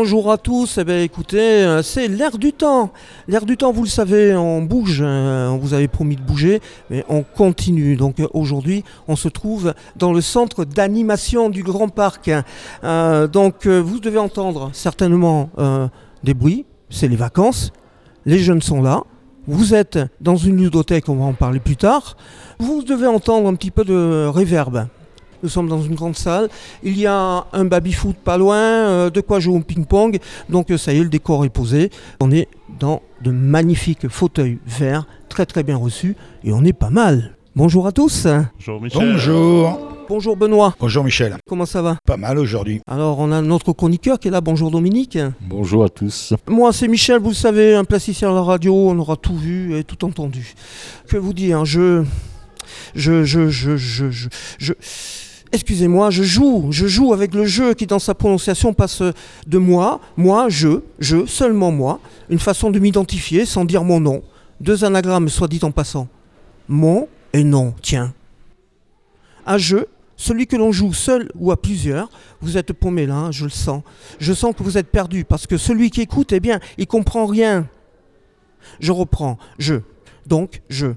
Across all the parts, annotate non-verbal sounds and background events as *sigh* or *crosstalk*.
Bonjour à tous, eh bien, écoutez, euh, c'est l'air du temps. L'air du temps, vous le savez, on bouge, hein, on vous avait promis de bouger, mais on continue. Donc euh, aujourd'hui, on se trouve dans le centre d'animation du Grand Parc. Euh, donc vous devez entendre certainement des bruits, c'est les vacances, les jeunes sont là. Vous êtes dans une ludothèque, on va en parler plus tard. Vous devez entendre un petit peu de réverb. Nous sommes dans une grande salle. Il y a un baby-foot pas loin, euh, de quoi jouer au ping-pong. Donc euh, ça y est, le décor est posé. On est dans de magnifiques fauteuils verts, très très bien reçus. Et on est pas mal. Bonjour à tous. Bonjour Michel. Bonjour. Bonjour Benoît. Bonjour Michel. Comment ça va? Pas mal aujourd'hui. Alors on a notre chroniqueur qui est là. Bonjour Dominique. Bonjour à tous. Moi c'est Michel, vous le savez, un plasticien à la radio. On aura tout vu et tout entendu. Que vous dire Je... Je... Je... Je... Je... je... je excusez-moi, je joue, je joue avec le jeu qui dans sa prononciation passe de moi, moi, je, je, seulement moi, une façon de m'identifier sans dire mon nom. Deux anagrammes, soit dit en passant. Mon et non, tiens. Un jeu, celui que l'on joue seul ou à plusieurs, vous êtes paumé là, hein, je le sens. Je sens que vous êtes perdu parce que celui qui écoute, eh bien, il comprend rien. Je reprends, je. Donc, je.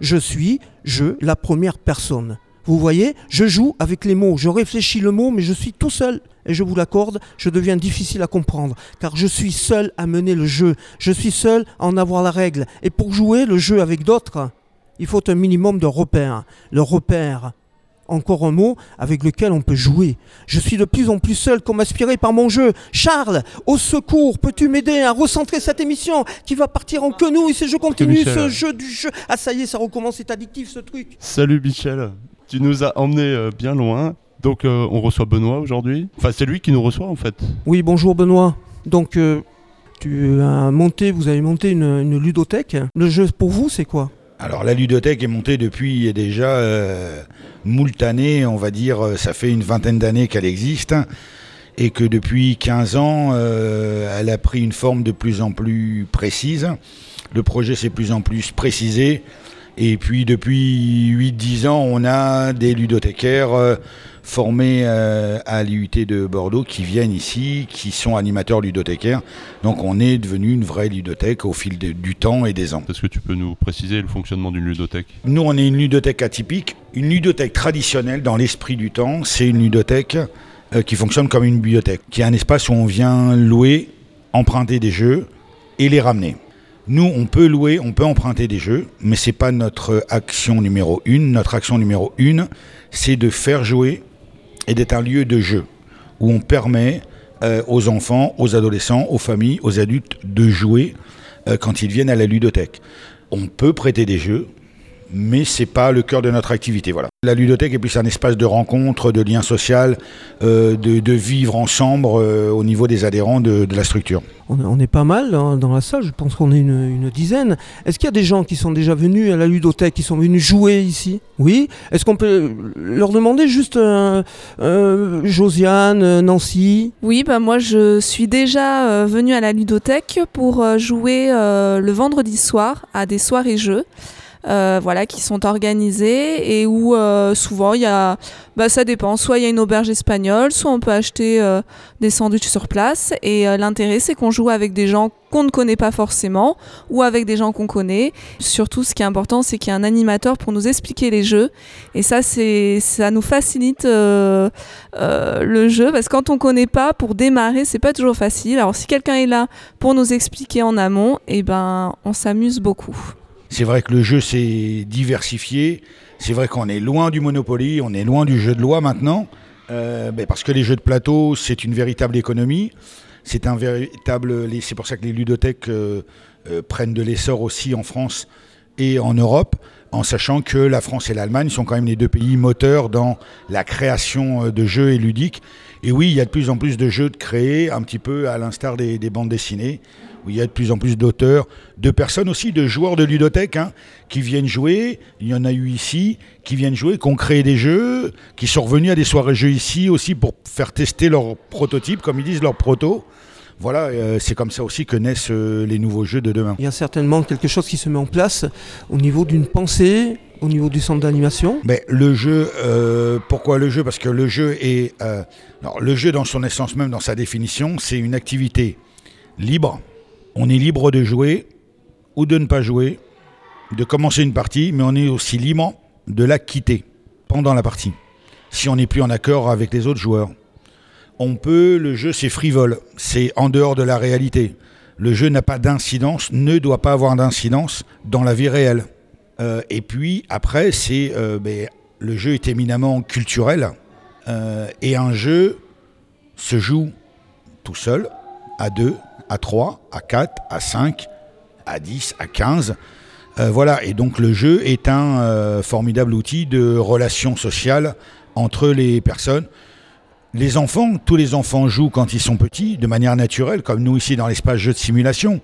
Je suis, je, la première personne. Vous voyez, je joue avec les mots, je réfléchis le mot, mais je suis tout seul. Et je vous l'accorde, je deviens difficile à comprendre, car je suis seul à mener le jeu, je suis seul à en avoir la règle. Et pour jouer le jeu avec d'autres, il faut un minimum de repères. Le repère, encore un mot avec lequel on peut jouer. Je suis de plus en plus seul comme aspiré par mon jeu. Charles, au secours, peux-tu m'aider à recentrer cette émission qui va partir en quenouille si je continue ce jeu du jeu? Ah ça y est, ça recommence, c'est addictif ce truc. Salut Michel, tu nous as emmenés euh, bien loin. Donc euh, on reçoit Benoît aujourd'hui. Enfin c'est lui qui nous reçoit en fait. Oui, bonjour Benoît. Donc euh, tu as monté, vous avez monté une, ludothèque. Le jeu pour vous c'est quoi? Alors la ludothèque est montée depuis déjà euh, moult années, on va dire, ça fait une vingtaine d'années qu'elle existe. Et que depuis 15 ans, elle a pris une forme de plus en plus précise. Le projet s'est plus en plus précisé. Et puis depuis 8-10 ans, on a des ludothécaires euh, formés euh, à l'IUT de Bordeaux qui viennent ici, qui sont animateurs ludothécaires. Donc on est devenu une vraie ludothèque au fil du temps et des ans. Est-ce que tu peux nous préciser le fonctionnement d'une ludothèque? Nous, on est une ludothèque atypique. Une ludothèque traditionnelle dans l'esprit du temps, c'est une ludothèque euh, qui fonctionne comme une bibliothèque, qui est un espace où on vient louer, emprunter des jeux et les ramener. Nous, on peut louer, on peut emprunter des jeux, mais ce n'est pas notre action numéro une. Notre action numéro une, c'est de faire jouer et d'être un lieu de jeu où on permet euh, aux enfants, aux adolescents, aux familles, aux adultes de jouer euh, quand ils viennent à la ludothèque. On peut prêter des jeux, mais c'est pas le cœur de notre activité. Voilà. La ludothèque est plus un espace de rencontre, de lien social, euh, de, vivre ensemble euh, au niveau des adhérents de, la structure. On, est pas mal hein, dans la salle, je pense qu'on est une, dizaine. Est-ce qu'il y a des gens qui sont déjà venus à la ludothèque, qui sont venus jouer ici? Oui Est-ce qu'on peut leur demander juste euh, Josiane, Nancy? Oui, bah moi je suis déjà venue à la ludothèque pour jouer le vendredi soir à des soirées jeux. Euh, voilà, qui sont organisés et où euh, souvent il y a, bah, ça dépend, soit il y a une auberge espagnole, soit on peut acheter euh, des sandwichs sur place. Et l'intérêt, c'est qu'on joue avec des gens qu'on ne connaît pas forcément ou avec des gens qu'on connaît. Surtout, ce qui est important, c'est qu'il y a un animateur pour nous expliquer les jeux. Et ça, c'est, ça nous facilite le jeu parce que quand on connaît pas, pour démarrer, c'est pas toujours facile. Alors, si quelqu'un est là pour nous expliquer en amont, et eh ben, on s'amuse beaucoup. C'est vrai que le jeu s'est diversifié. C'est vrai qu'on est loin du Monopoly, on est loin du jeu de loi maintenant. Euh, parce que les jeux de plateau, c'est une véritable économie. C'est un véritable. C'est pour ça que les ludothèques euh, euh, prennent de l'essor aussi en France et en Europe, en sachant que la France et l'Allemagne sont quand même les deux pays moteurs dans la création de jeux et ludiques. Et oui, il y a de plus en plus de jeux de créer, un petit peu à l'instar des bandes dessinées où il y a de plus en plus d'auteurs, de personnes aussi, de joueurs de ludothèque, hein, qui viennent jouer. Il y en a eu ici, qui viennent jouer, qui ont créé des jeux, qui sont revenus à des soirées jeux ici aussi pour faire tester leurs prototypes, comme ils disent, leurs protos. Voilà, euh, c'est comme ça aussi que naissent euh, les nouveaux jeux de demain. Il y a certainement quelque chose qui se met en place au niveau d'une pensée, au niveau du centre d'animation. Mais le jeu, euh, pourquoi le jeu? Parce que le jeu est, alors, le jeu dans son essence même, dans sa définition, c'est une activité libre. On est libre de jouer ou de ne pas jouer, de commencer une partie, mais on est aussi libre de la quitter pendant la partie, si on n'est plus en accord avec les autres joueurs. On peut, le jeu c'est frivole, c'est en dehors de la réalité. Le jeu n'a pas d'incidence, ne doit pas avoir d'incidence dans la vie réelle. Euh, et puis après, c'est euh, ben, le jeu est éminemment culturel euh, et un jeu se joue tout seul, à deux, à trois, à quatre, à cinq, à dix, à quinze. voilà, et donc le jeu est un formidable outil de relation sociale entre les personnes. Les enfants, tous les enfants jouent quand ils sont petits, de manière naturelle, comme nous ici dans l'espace jeu de simulation.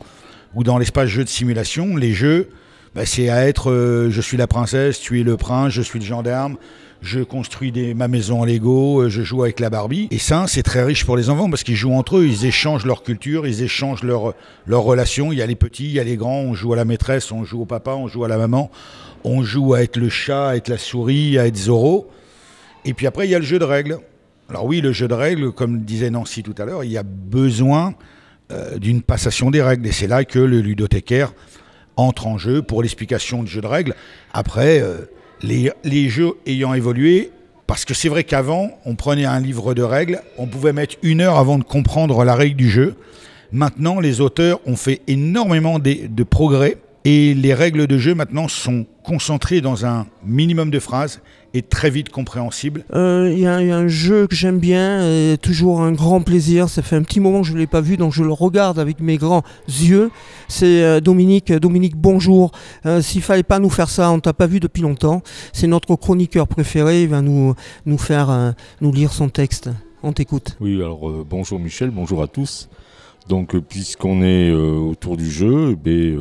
Ou dans l'espace jeu de simulation, les jeux, bah, c'est à être euh, je suis la princesse, tu es le prince, je suis le gendarme, je construis ma maison en Lego, euh, je joue avec la Barbie. Et ça, c'est très riche pour les enfants parce qu'ils jouent entre eux, ils échangent leur culture, ils échangent leurs leur relations. Il y a les petits, il y a les grands, on joue à la maîtresse, on joue au papa, on joue à la maman, on joue à être le chat, à être la souris, à être Zoro. Et puis après, il y a le jeu de règles. Alors oui, le jeu de règles, comme disait Nancy tout à l'heure, il y a besoin euh, d'une passation des règles. Et c'est là que le ludothécaire entre en jeu pour l'explication du jeu de règles. Après, euh, les, jeux ayant évolué, parce que c'est vrai qu'avant, on prenait un livre de règles, on pouvait mettre une heure avant de comprendre la règle du jeu. Maintenant, les auteurs ont fait énormément de progrès et les règles de jeu maintenant sont concentrées dans un minimum de phrases et très vite compréhensibles. Euh, il y, a un jeu que j'aime bien, et toujours un grand plaisir. Ça fait un petit moment que je ne l'ai pas vu, donc je le regarde avec mes grands yeux. C'est euh, Dominique. Dominique, bonjour. Euh, S'il fallait pas nous faire ça, on t'a pas vu depuis longtemps. C'est notre chroniqueur préféré. Il va nous, nous faire euh, nous lire son texte. On t'écoute. Oui, alors bonjour Michel, bonjour à tous. Donc puisqu'on est autour du jeu, eh ben,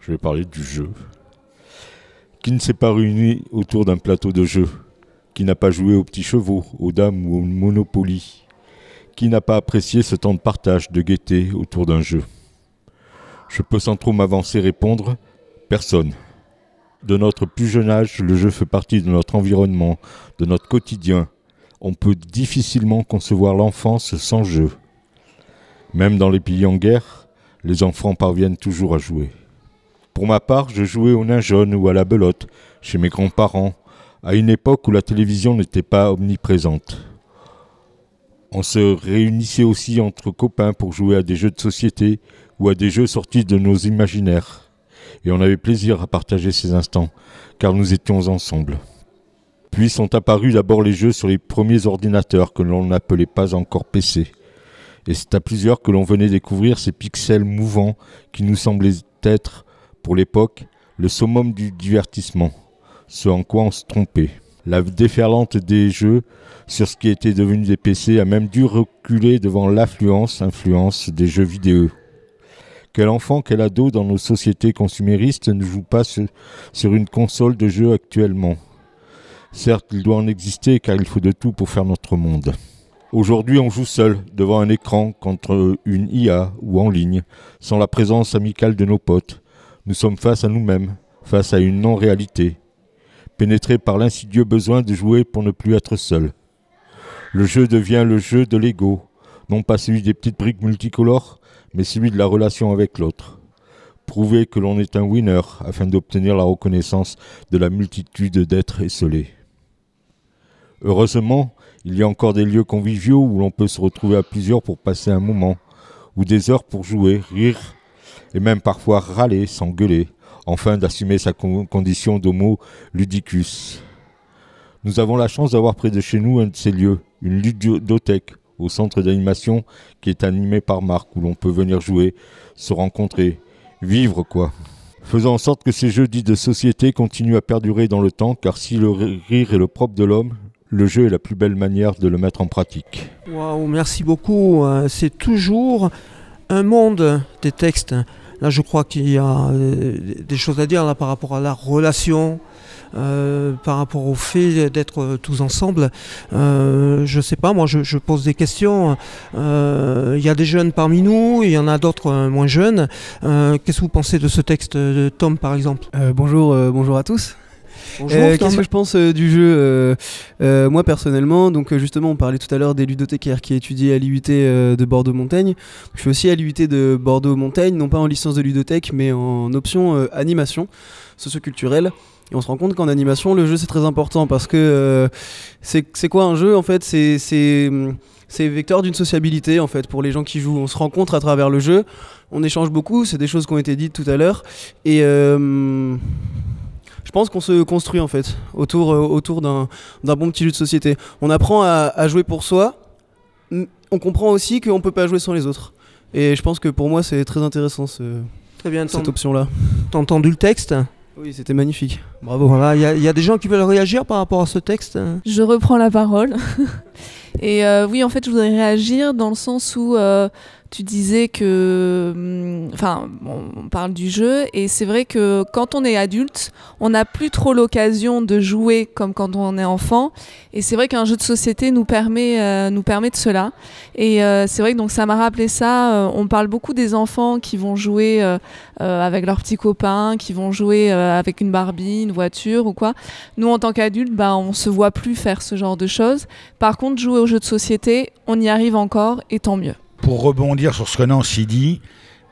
je vais parler du jeu. Qui ne s'est pas réuni autour d'un plateau de jeu Qui n'a pas joué aux petits chevaux, aux dames ou au Monopoly Qui n'a pas apprécié ce temps de partage, de gaieté autour d'un jeu Je peux sans trop m'avancer répondre Personne. De notre plus jeune âge, le jeu fait partie de notre environnement, de notre quotidien. On peut difficilement concevoir l'enfance sans jeu. Même dans les pays en guerre, les enfants parviennent toujours à jouer. Pour ma part, je jouais au nain jaune ou à la belote, chez mes grands-parents, à une époque où la télévision n'était pas omniprésente. On se réunissait aussi entre copains pour jouer à des jeux de société ou à des jeux sortis de nos imaginaires. Et on avait plaisir à partager ces instants, car nous étions ensemble. Puis sont apparus d'abord les jeux sur les premiers ordinateurs que l'on n'appelait pas encore PC. Et c'est à plusieurs que l'on venait découvrir ces pixels mouvants qui nous semblaient être pour l'époque, le summum du divertissement, ce en quoi on se trompait. La déferlante des jeux sur ce qui était devenu des PC a même dû reculer devant l'affluence, influence des jeux vidéo. Quel enfant, quel ado dans nos sociétés consuméristes ne joue pas sur une console de jeu actuellement? Certes, il doit en exister car il faut de tout pour faire notre monde. Aujourd'hui, on joue seul, devant un écran, contre une IA ou en ligne, sans la présence amicale de nos potes. Nous sommes face à nous-mêmes, face à une non-réalité, pénétrés par l'insidieux besoin de jouer pour ne plus être seul. Le jeu devient le jeu de l'ego, non pas celui des petites briques multicolores, mais celui de la relation avec l'autre. Prouver que l'on est un winner afin d'obtenir la reconnaissance de la multitude d'êtres esselés. Heureusement, il y a encore des lieux conviviaux où l'on peut se retrouver à plusieurs pour passer un moment, ou des heures pour jouer, rire et même parfois râler, s'engueuler, enfin d'assumer sa condition d'homo ludicus. Nous avons la chance d'avoir près de chez nous un de ces lieux, une ludothèque au centre d'animation qui est animé par Marc, où l'on peut venir jouer, se rencontrer, vivre quoi. Faisons en sorte que ces jeux dits de société continuent à perdurer dans le temps, car si le rire est le propre de l'homme, le jeu est la plus belle manière de le mettre en pratique. Waouh, merci beaucoup. Euh, c'est toujours un monde des textes. Là, je crois qu'il y a euh, des choses à dire là, par rapport à la relation, euh, par rapport au fait d'être tous ensemble. Euh, je sais pas, moi je, je pose des questions. Euh, Il y a des jeunes parmi nous, il y en a d'autres euh, moins jeunes. Qu'est-ce que vous pensez de ce texte de Tom par exemple? Bonjour, bonjour à tous. Euh. Qu'est-ce que je pense euh, du jeu euh, Moi personnellement, donc justement, on parlait tout à l'heure des ludothécaires qui étudient à l'IUT de Bordeaux-Montaigne. Je suis aussi à l'IUT de Bordeaux-Montaigne, non pas en licence de ludothèque, mais en option animation socioculturelle. Et on se rend compte qu'en animation, le jeu c'est très important parce que c'est quoi un jeu en fait? C'est hum, c'est vecteur d'une sociabilité en fait pour les gens qui jouent. On se rencontre à travers le jeu, on échange beaucoup, c'est des choses qui ont été dites tout à l'heure. Et euh, je pense qu'on se construit en fait autour, euh, autour d'un d'un bon petit jeu de société. On apprend à, à jouer pour soi, on comprend aussi qu'on peut pas jouer sans les autres. Et je pense que pour moi c'est très intéressant ce- Très bien, cette option-là. t'as entendu le texte? Oui, c'était magnifique. Bravo. Voilà, il y, a- il y a des gens qui veulent réagir par rapport à ce texte? Je reprends la parole. *laughs* Et euh, oui, en fait, je voudrais réagir dans le sens où euh, tu disais que. hum, Enfin, on parle du jeu, et c'est vrai que quand on est adulte, on n'a plus trop l'occasion de jouer comme quand on est enfant. Et c'est vrai qu'un jeu de société nous permet, euh, nous permet de cela. Et euh, c'est vrai que donc, ça m'a rappelé ça. euh, on parle beaucoup des enfants qui vont jouer avec leurs petits copains, qui vont jouer avec une Barbie, une voiture ou quoi. Nous, en tant qu'adultes, bah, on se voit plus faire ce genre de choses. Par contre, jouer aux jeux de société, on y arrive encore et tant mieux. Pour rebondir sur ce que Nancy dit,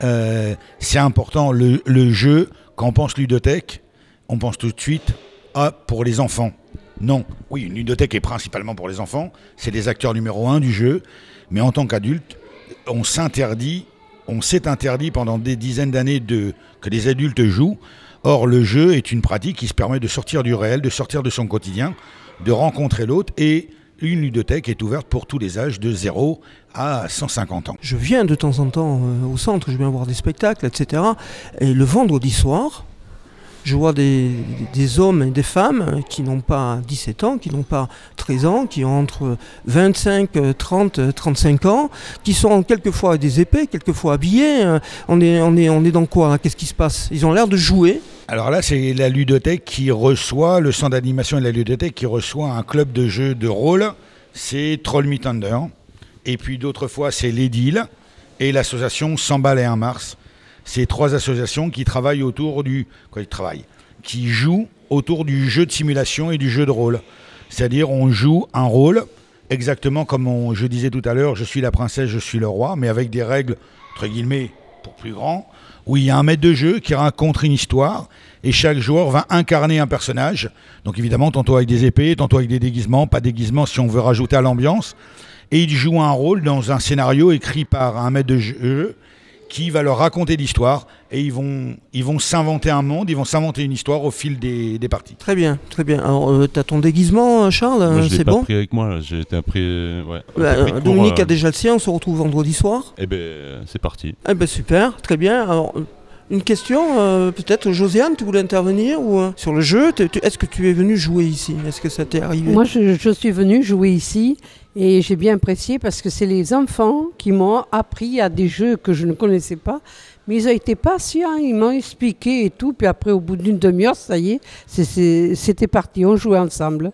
euh, c'est important, le, jeu, quand on pense ludothèque, on pense tout de suite à pour les enfants. Non, oui, une ludothèque est principalement pour les enfants, c'est les acteurs numéro un du jeu, mais en tant qu'adulte, on s'interdit, on s'est interdit pendant des dizaines d'années de, que les adultes jouent. Or, le jeu est une pratique qui se permet de sortir du réel, de sortir de son quotidien, de rencontrer l'autre, et une ludothèque est ouverte pour tous les âges, de 0 à 150 ans. Je viens de temps en temps euh, au centre, je viens voir des spectacles, etc. Et le vendredi soir, je vois des, hommes et des femmes qui n'ont pas 17 ans, qui n'ont pas 13 ans, qui ont entre 25, euh, 30, euh, 35 ans, qui sont quelquefois des épées, quelquefois habillés. Euh, On est, on est, on est dans quoi Qu'est-ce qui se passe? Ils ont l'air de jouer. Alors là, c'est la ludothèque qui reçoit, le centre d'animation et la ludothèque qui reçoit un club de jeux de rôle, c'est Troll Me Thunder. Et puis d'autres fois, c'est l'Edile et l'association 100 balles et 1 mars. C'est trois associations qui travaillent autour du... Quoi, ils travaillent Qui jouent autour du jeu de simulation et du jeu de rôle. C'est-à-dire, on joue un rôle, exactement comme je disais tout à l'heure, je suis la princesse, je suis le roi, mais avec des règles, entre guillemets, pour plus grands, où il y a un maître de jeu qui raconte une histoire et chaque joueur va incarner un personnage. Donc évidemment, tantôt avec des épées, tantôt avec des déguisements, pas déguisements si on veut rajouter à l'ambiance. Et il joue un rôle dans un scénario écrit par un maître de jeu qui va leur raconter l'histoire et ils vont ils vont s'inventer un monde, ils vont s'inventer une histoire au fil des, des parties. Très bien, très bien. Alors, euh, t'as ton déguisement, euh, Charles Moi, euh, je l'ai C'est pas bon pris avec moi, j'ai été appris. euh, Ouais, Bah, j'ai pris euh, cours, Dominique euh, a déjà le sien, on se retrouve vendredi soir. Eh ben, euh, c'est parti. Eh ben super, très bien. Alors, euh, une question, euh, peut-être Josiane, tu voulais intervenir ou euh, sur le jeu Est-ce que tu es venu jouer ici? Est-ce que ça t'est arrivé? Moi, je, je suis venue jouer ici et j'ai bien apprécié parce que c'est les enfants qui m'ont appris à des jeux que je ne connaissais pas. Mais ils ont été patients, ils m'ont expliqué et tout. Puis après, au bout d'une demi-heure, ça y est, c'était parti, on jouait ensemble.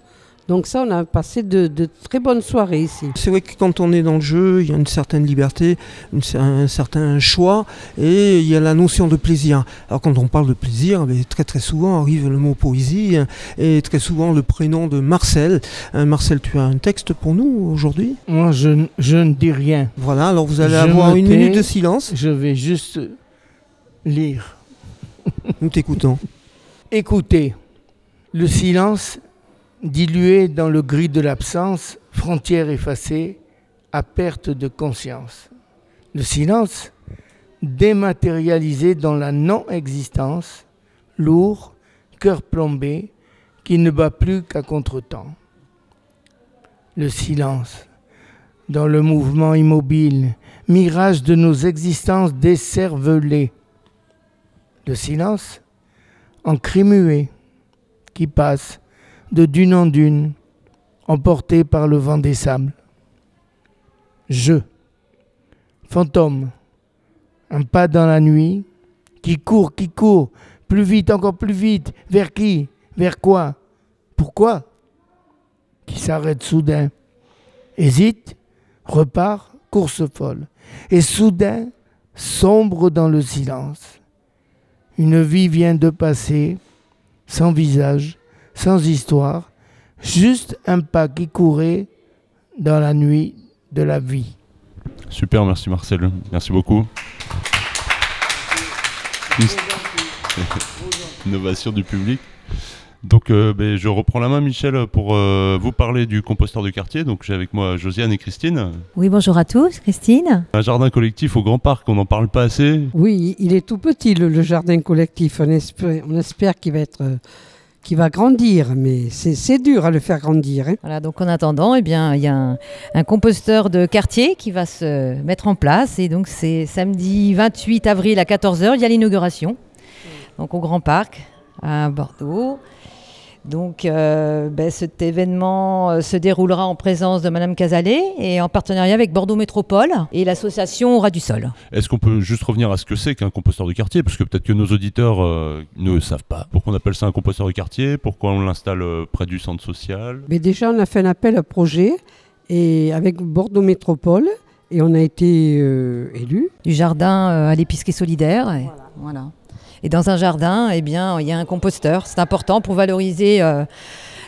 Donc ça, on a passé de, de très bonnes soirées ici. C'est vrai que quand on est dans le jeu, il y a une certaine liberté, une un certain choix et il y a la notion de plaisir. Alors quand on parle de plaisir, très très souvent arrive le mot poésie hein, et très souvent le prénom de Marcel. Euh, Marcel, tu as un texte pour nous aujourd'hui? Moi, je, je ne dis rien. Voilà, alors vous allez Je avoir une tais. minute de silence. Je vais juste lire. Nous t'écoutons. Écoutez, le silence, dilué dans le gris de l'absence, frontière effacée, à perte de conscience. Le silence, dématérialisé dans la non-existence, lourd, cœur plombé, qui ne bat plus qu'à contre-temps. Le silence, dans le mouvement immobile, mirage de nos existences décervelées. Le silence, en cri muet, qui passe de dune en dune, emporté par le vent des sables. Je, fantôme, Un pas dans la nuit, qui court, qui court, plus vite, encore plus vite. Vers qui Vers quoi Pourquoi Qui s'arrête soudain, hésite, repart, course folle. Et soudain, sombre dans le silence. Une vie vient de passer, sans visage, sans histoire, juste un pas qui courait dans la nuit de la vie. Super, merci Marcel. Merci beaucoup. *laughs* Innovation du public. Donc euh, ben, je reprends la main Michel pour euh, vous parler du composteur de quartier. Donc j'ai avec moi Josiane et Christine. Oui, bonjour à tous, Christine. Un jardin collectif au Grand Parc, on n'en parle pas assez. Oui, il est tout petit le, le jardin collectif. On espère, on espère qu'il va être, qu'il va grandir, mais c'est c'est dur à le faire grandir. hein. Voilà, donc en attendant, eh bien, il y a un, un composteur de quartier qui va se mettre en place. Et donc c'est samedi 28 avril à 14h, il y a l'inauguration. Donc au Grand Parc à Bordeaux. Donc euh, ben, cet événement euh, se déroulera en présence de Madame Casalet et en partenariat avec Bordeaux Métropole et l'association Aura du Sol. Est-ce qu'on peut juste revenir à ce que c'est qu'un composteur de quartier? Parce que peut-être que nos auditeurs euh, ne savent pas. Pourquoi on appelle ça un composteur de quartier Pourquoi on l'installe près du centre social Mais déjà, on a fait un appel à projet et avec Bordeaux Métropole et on a été euh, élu. Du jardin à l'épicerie solidaire. Et, voilà. Et dans un jardin, eh bien, il y a un composteur. C'est important pour valoriser, euh,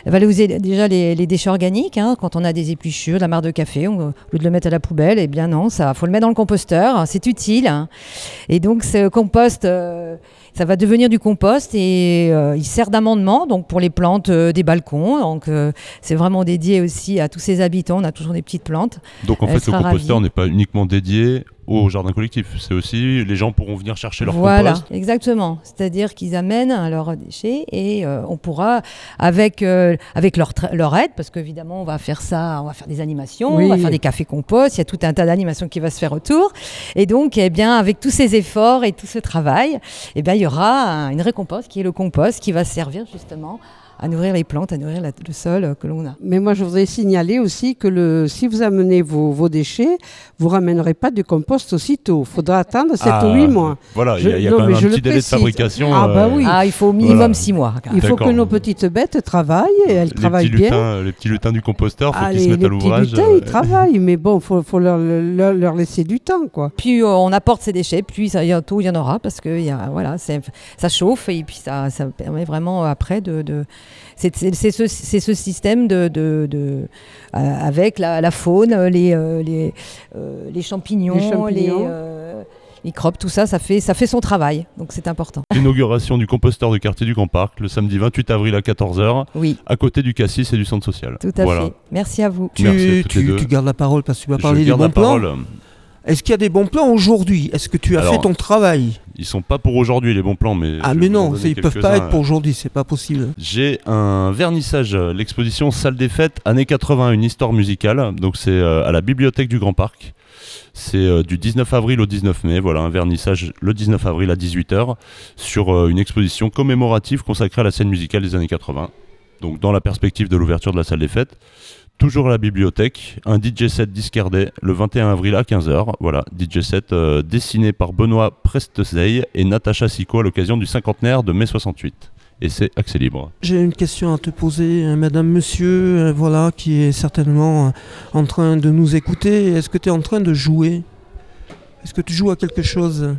valoriser déjà les, les déchets organiques. hein. Quand on a des épluchures, de la marre de café, on- au lieu de le mettre à la poubelle, eh bien non, ça faut le mettre dans le composteur. C'est utile. hein. Et donc ce compost, euh, ça va devenir du compost et euh, il sert d'amendement donc pour les plantes euh, des balcons. Donc c'est vraiment dédié aussi à tous ces habitants. On a toujours des petites plantes. Donc en fait, le composteur n'est pas uniquement dédié au jardin collectif. C'est aussi les gens pourront venir chercher leur voilà, compost. exactement. C'est-à-dire qu'ils amènent leurs déchets et euh, on pourra, avec, euh, avec leur, leur aide, parce qu'évidemment, on va faire ça, on va faire des animations, Oui. on va faire des cafés compost, il y a tout un tas d'animations qui va se faire autour. Et donc, eh bien, avec tous ces efforts et tout ce travail, eh bien, il y aura un- une récompense qui est le compost qui va servir justement à nourrir les plantes, à nourrir la- le sol euh, que l'on a. Mais moi, je voudrais signaler aussi que le, si vous amenez vos, vos déchets, vous ramènerez pas du compost aussitôt. Il faudra attendre 7 Ah, ou 8 mois. Voilà, il y a, il y a non, quand même un petit délai de fabrication. Ah, bah oui. Ah, il faut au minimum Voilà. 6 mois. Il faut que nos petites bêtes travaillent et elles les travaillent petits bien. lutins, les petits lutins du composteur, faut Ah, qu'ils se les, mettent les à petits l'ouvrage. lutins, euh, ils travaillent, mais bon, il faut, faut leur, leur- leur laisser du temps, quoi. plus euh, on apporte ces déchets, ça, bientôt il y en aura parce que il y a, voilà, ça chauffe et puis ça, ça permet vraiment euh, après de. de c'est c'est- c'est ce, c'est ce système de, de, de- euh, avec la, la faune, les, euh, les, euh, les champignons, Les champignons. euh, microbes, tout ça, ça fait, ça fait son travail. Donc c'est important. L'inauguration du composteur de quartier du Grand Parc le samedi 28 avril à 14h, Oui, à côté du Cassis et du centre social. tout à voilà. fait. Merci à vous. Merci à Tu, les tu- deux. tu gardes la parole parce que tu vas Je parler des garde bons la plans. parole. Est-ce qu'il y a des bons plans aujourd'hui? Est-ce que tu as Alors, fait ton travail? Ils sont pas pour aujourd'hui les bons plans, mais. Ah mais non, ils peuvent pas être pour aujourd'hui, c'est pas possible. J'ai un vernissage, euh, l'exposition Salle des Fêtes, années 80, une histoire musicale. Donc c'est euh, à la bibliothèque du Grand Parc. C'est euh, du 19 avril au 19 mai. Voilà, un vernissage le 19 avril à 18h sur une exposition commémorative consacrée à la scène musicale des années 80. Donc dans la perspective de l'ouverture de la salle des fêtes. Toujours à la bibliothèque, un DJ set discardé le 21 avril à 15h. Voilà, DJ set euh, dessiné par Benoît Prestezey et Natacha Sicot à l'occasion du cinquantenaire de mai 68. Et c'est accès libre. J'ai une question à te poser, euh, madame, monsieur, euh, voilà, qui est certainement en train de nous écouter. Est-ce que tu es en train de jouer? Est-ce que tu joues à quelque chose?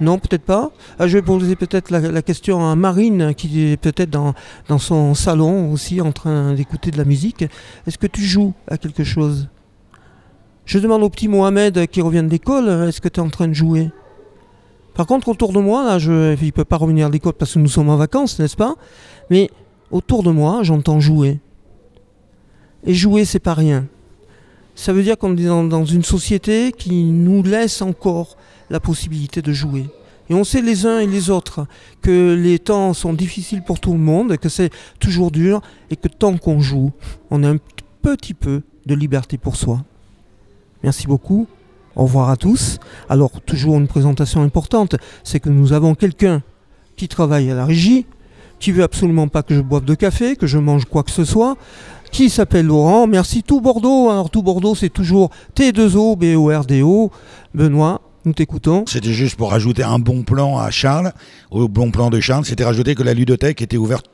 Non, peut-être pas. Ah, je vais poser peut-être la, question à Marine, qui est peut-être dans, dans son salon aussi en train d'écouter de la musique. Est-ce que tu joues à quelque chose? Je demande au petit Mohamed qui revient de l'école, euh, est-ce que tu es en train de jouer? Par contre, autour de moi, là, je, il peut pas revenir à l'école parce que nous sommes en vacances, n'est-ce pas? Mais autour de moi, j'entends jouer. Et jouer, c'est pas rien. Ça veut dire qu'on est dans, une société qui nous laisse encore la possibilité de jouer. Et on sait les uns et les autres que les temps sont difficiles pour tout le monde, que c'est toujours dur, et que tant qu'on joue, on a un petit peu de liberté pour soi. Merci beaucoup. Au revoir à tous. Alors, toujours une présentation importante, c'est que nous avons quelqu'un qui travaille à la régie, qui veut absolument pas que je boive de café, que je mange quoi que ce soit, qui s'appelle Laurent. Merci tout Bordeaux. Alors, tout Bordeaux, c'est toujours T2O, B-O-R-D-O. Benoît, Nous t'écoutons. C'était juste pour rajouter un bon plan à Charles, au bon plan de Charles, c'était rajouter que la ludothèque était ouverte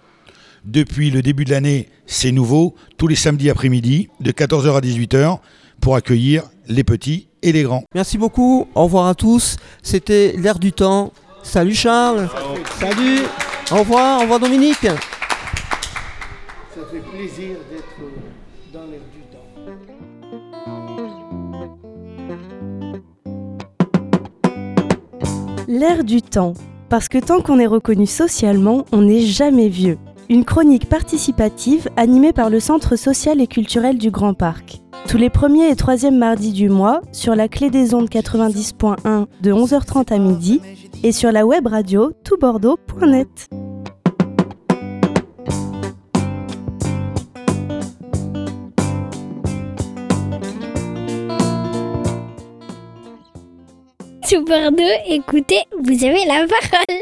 depuis le début de l'année, c'est nouveau, tous les samedis après-midi, de 14h à 18h, pour accueillir les petits et les grands. Merci beaucoup, au revoir à tous. C'était l'air du temps. Salut Charles. Salut. Au revoir, au revoir Dominique. Ça fait plaisir d'être dans l'air du temps. L'air du temps. Parce que tant qu'on est reconnu socialement, on n'est jamais vieux. Une chronique participative animée par le Centre social et culturel du Grand Parc. Tous les premiers et troisièmes mardis du mois, sur la clé des ondes 90.1 de 11h30 à midi et sur la web radio toutbordeaux.net. Tout Bordeaux, écoutez, vous avez la parole.